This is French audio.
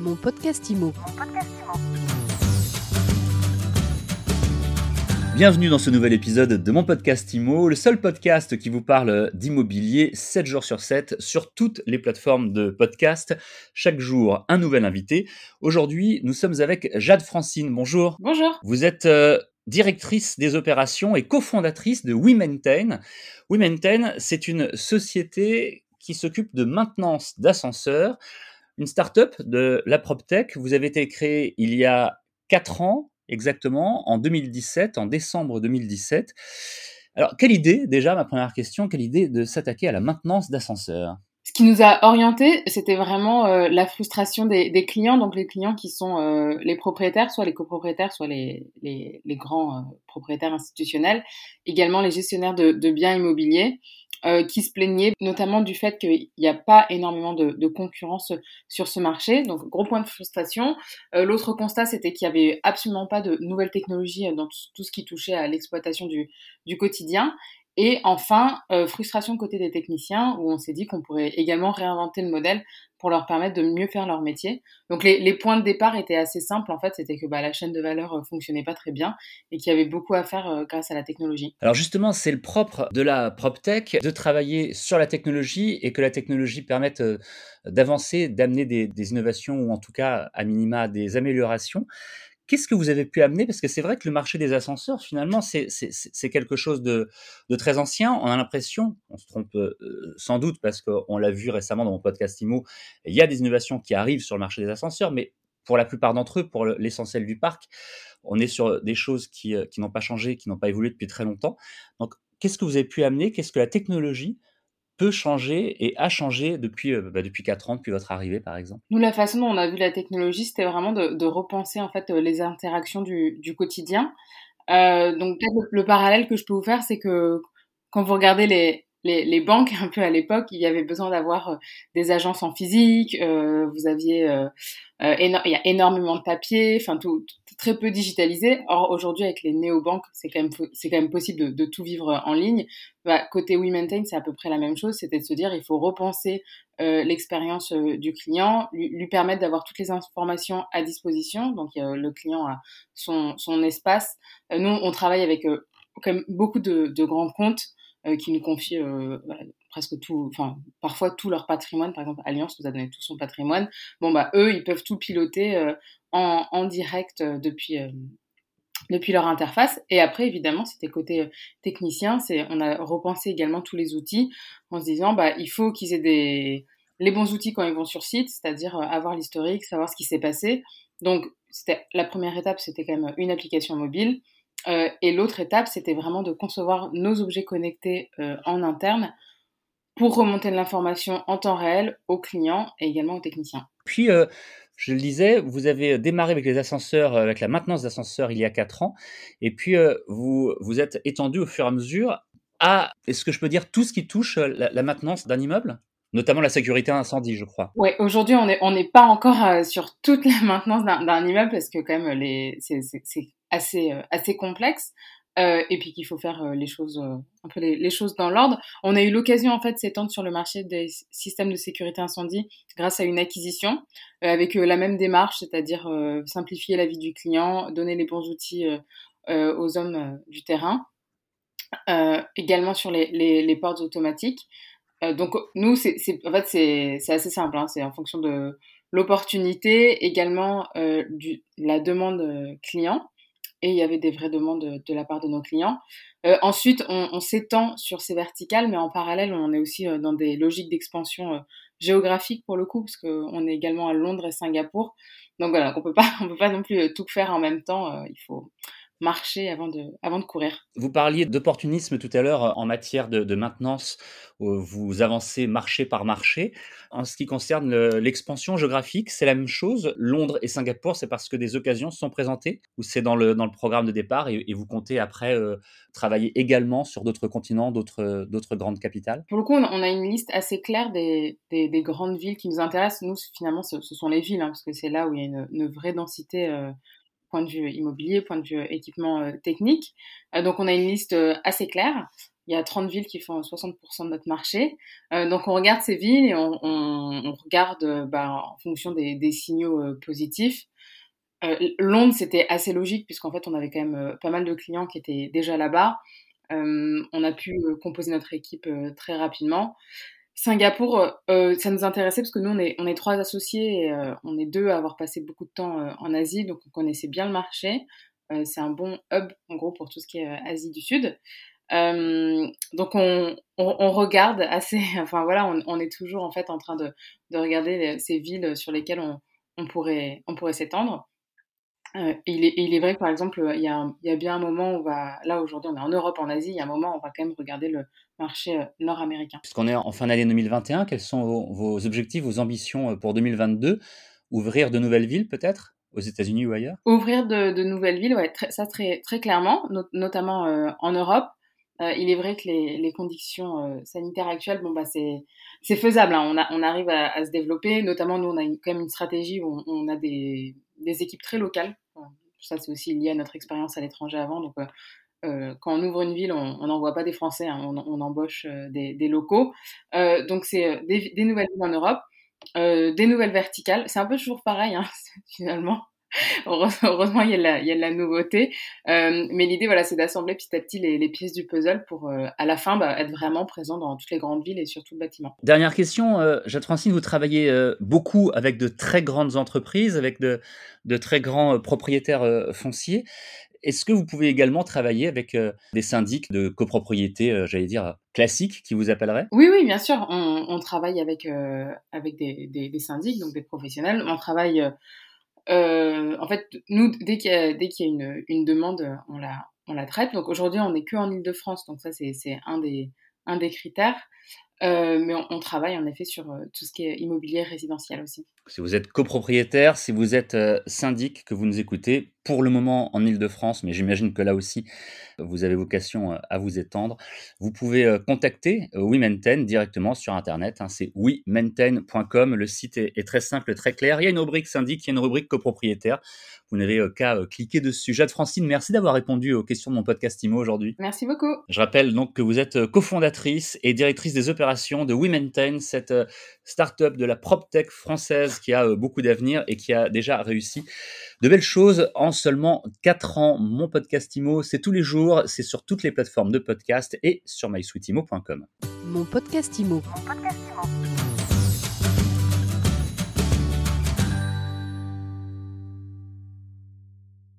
Mon podcast IMO. Bienvenue dans ce nouvel épisode de mon podcast IMO, le seul podcast qui vous parle d'immobilier 7 jours sur 7 sur toutes les plateformes de podcast. Chaque jour, un nouvel invité. Aujourd'hui, nous sommes avec Jade Francine. Bonjour. Bonjour. Vous êtes euh, directrice des opérations et cofondatrice de WeMaintain. WeMaintain, c'est une société qui s'occupe de maintenance d'ascenseurs, une start-up de la PropTech. Vous avez été créée il y a 4 ans exactement, en 2017, en décembre 2017. Alors, quelle idée, déjà, ma première question, quelle idée de s'attaquer à la maintenance d'ascenseurs? Ce qui nous a orienté, c'était vraiment euh, la frustration des, clients, donc les clients qui sont euh, les propriétaires, soit les copropriétaires, soit les, grands euh, propriétaires institutionnels, également les gestionnaires de biens immobiliers. Euh, qui se plaignaient notamment du fait qu'il n'y a pas énormément de, concurrence sur ce marché. Donc, gros point de frustration. Euh, L'autre constat, c'était qu'il n'y avait absolument pas de nouvelles technologies dans tout ce qui touchait à l'exploitation du, du quotidien. Et enfin, euh, frustration côté des techniciens, où on s'est dit qu'on pourrait également réinventer le modèle pour leur permettre de mieux faire leur métier. Donc les, points de départ étaient assez simples, en fait, c'était que bah, la chaîne de valeur euh, fonctionnait pas très bien et qu'il y avait beaucoup à faire euh, grâce à la technologie. Alors justement, c'est le propre de la PropTech de travailler sur la technologie et que la technologie permette euh, d'avancer, d'amener des innovations ou en tout cas, à minima, des améliorations. Qu'est-ce que vous avez pu amener? Parce que c'est vrai que le marché des ascenseurs, finalement, c'est quelque chose de, de, très ancien. On a l'impression, on se trompe euh, sans doute parce qu'on l'a vu récemment dans mon podcast IMO, il y a des innovations qui arrivent sur le marché des ascenseurs, mais pour la plupart d'entre eux, pour l'essentiel du parc, on est sur des choses qui, euh, qui n'ont pas changé, qui n'ont pas évolué depuis très longtemps. Donc, qu'est-ce que vous avez pu amener? Qu'est-ce que la technologie peut changer et a changé depuis, euh, bah, depuis 4 ans, depuis votre arrivée par exemple Nous, la façon dont on a vu la technologie, c'était vraiment de, repenser en fait euh, les interactions du, du quotidien. Euh, donc le, le, parallèle que je peux vous faire, c'est que quand vous regardez les, les, banques, un peu à l'époque, il y avait besoin d'avoir euh, des agences en physique, vous aviez, il y a énormément de papier, enfin tout, très peu digitalisé. Or aujourd'hui avec les néobanques, c'est quand même c'est quand même possible de, de, tout vivre en ligne. Bah, côté WeMaintain, c'est à peu près la même chose, c'était de se dire il faut repenser euh, l'expérience du client, lui, lui permettre d'avoir toutes les informations à disposition. Donc le client a son, son espace. nous on travaille avec quand même beaucoup de, de grands comptes euh, qui nous confient euh, presque tout, enfin parfois tout leur patrimoine. Par exemple, Alliance nous a donné tout son patrimoine. Bon bah eux, ils peuvent tout piloter euh, en, en, direct euh, depuis euh, depuis leur interface. Et après, évidemment, c'était côté technicien, c'est on a repensé également tous les outils en se disant bah il faut qu'ils aient des les bons outils quand ils vont sur site, c'est-à-dire avoir l'historique, savoir ce qui s'est passé. Donc, c'était la première étape, c'était quand même une application mobile. Et l'autre étape, c'était vraiment de concevoir nos objets connectés en interne pour remonter de l'information en temps réel aux clients et également aux techniciens. Puis, euh, je le disais, vous avez démarré avec les ascenseurs, euh, avec la maintenance d'ascenseurs il y a 4 ans, et puis euh, vous vous êtes étendu au fur et à mesure à, est-ce que je peux dire, tout ce qui touche la, la maintenance d'un immeuble? Notamment la sécurité incendie, je crois. Oui, aujourd'hui, on n'est on pas encore euh, sur toute la maintenance d'un immeuble parce que quand même, c'est, assez, euh, assez complexe. Euh, et puis qu'il faut faire euh, les choses euh, un peu les, choses dans l'ordre. On a eu l'occasion en fait de s'étendre sur le marché des systèmes de sécurité incendie grâce à une acquisition avec la même démarche, c'est-à-dire simplifier la vie du client, donner les bons outils aux hommes du terrain. également sur les, les, les portes automatiques. donc nous, c'est, en fait c'est, assez simple, hein, c'est en fonction de l'opportunité, également du, la demande client et il y avait des vraies demandes de, la part de nos clients. Euh, ensuite, on, on s'étend sur ces verticales, mais en parallèle, on est aussi euh, dans des logiques d'expansion euh, géographique pour le coup, parce qu'on est également à Londres et Singapour. Donc voilà, on peut pas, on peut pas non plus euh, tout faire en même temps. Il faut marcher avant de, avant de courir. Vous parliez d'opportunisme tout à l'heure en matière de, de, maintenance, vous avancez marché par marché. En ce qui concerne l'expansion géographique, c'est la même chose. Londres et Singapour, c'est parce que des occasions se sont présentées ou c'est dans le, dans le programme de départ et, et vous comptez après euh, travailler également sur d'autres continents, d'autres grandes capitales? Pour le coup, on a une liste assez claire des, des, des grandes villes qui nous intéressent. Nous, finalement, ce, ce sont les villes, hein, parce que c'est là où il y a une, une vraie densité. Euh, point de vue immobilier, point de vue équipement euh, technique. Euh, donc on a une liste euh, assez claire. il y a 30 villes qui font 60% de notre marché. donc on regarde ces villes et on, regarde bah, en fonction des signaux positifs. Londres, c'était assez logique puisqu'en fait, on avait quand même pas mal de clients qui étaient déjà là-bas. on a pu composer notre équipe très rapidement. Singapour, euh, ça nous intéressait parce que nous, on est, on est trois associés et euh, on est deux à avoir passé beaucoup de temps euh, en Asie, donc on connaissait bien le marché. c'est un bon hub, en gros, pour tout ce qui est Asie du Sud. donc on, on, regarde assez, enfin voilà, on, on, est toujours en fait en train de, de regarder ces villes sur lesquelles on, on pourrait, on pourrait s'étendre. Euh, il, est, il est vrai que par exemple, il y, a, il y a bien un moment où on va, là aujourd'hui on est en Europe, en Asie, il y a un moment où on va quand même regarder le marché euh, nord-américain. Puisqu'on est en fin d'année 2021, quels sont vos, objectifs, vos ambitions euh, pour 2022 Ouvrir de nouvelles villes peut-être? Aux États-Unis ou ailleurs? Ouvrir de, de, nouvelles villes, ouais, ça très, très clairement, notamment en Europe. Il est vrai que les, conditions sanitaires actuelles, bon bah c'est faisable. Hein. On, arrive à, se développer. Notamment nous, on a quand même une stratégie où on, a des, équipes très locales ça, c'est aussi lié à notre expérience à l'étranger avant. Donc, euh, euh, quand on ouvre une ville, on n'envoie pas des Français, hein, on, embauche euh, des, locaux. donc, c'est des, nouvelles villes en Europe, des nouvelles verticales. C'est un peu toujours pareil, hein, finalement. Heureusement, il y, a de la, il y a de la nouveauté. Euh, mais l'idée, voilà, c'est d'assembler petit à petit les, les, pièces du puzzle pour, euh, à la fin, bah, être vraiment présent dans toutes les grandes villes et sur tout le bâtiment. Dernière question, euh, Jade Francine, vous travaillez euh, beaucoup avec de très grandes entreprises, avec de, de très grands propriétaires fonciers. Est-ce que vous pouvez également travailler avec des syndics de copropriété, j'allais dire, classiques qui vous appelleraient? Oui, oui, bien sûr. On, on travaille avec, avec des, des, des, syndics, donc des professionnels. On travaille euh, en fait, nous, dès qu'il y a, une, demande, on la, traite. Donc aujourd'hui, on n'est que en Ile-de-France, donc ça, c'est, un, des, critères. Euh, mais on, on, travaille en effet sur euh, tout ce qui est immobilier résidentiel aussi. Si vous êtes copropriétaire, si vous êtes euh, syndic, que vous nous écoutez, pour le moment en Ile-de-France, mais j'imagine que là aussi, vous avez vocation euh, à vous étendre, vous pouvez euh, contacter WeMaintain directement sur Internet. Hein, c'est WeMaintain.com. Le site est, est, très simple, très clair. Il y a une rubrique syndic, il y a une rubrique copropriétaire. Vous n'avez qu'à cliquer dessus. Jade Francine, merci d'avoir répondu aux questions de mon podcast IMO aujourd'hui. Merci beaucoup. Je rappelle donc que vous êtes cofondatrice et directrice des opérations de WeMaintain, cette start-up de la PropTech française qui a euh, beaucoup d'avenir et qui a déjà réussi de belles choses en seulement 4 ans. Mon podcast IMO, c'est tous les jours, c'est sur toutes les plateformes de podcast et sur mysweetimo.com. Mon podcast IMO. Mon podcast IMO.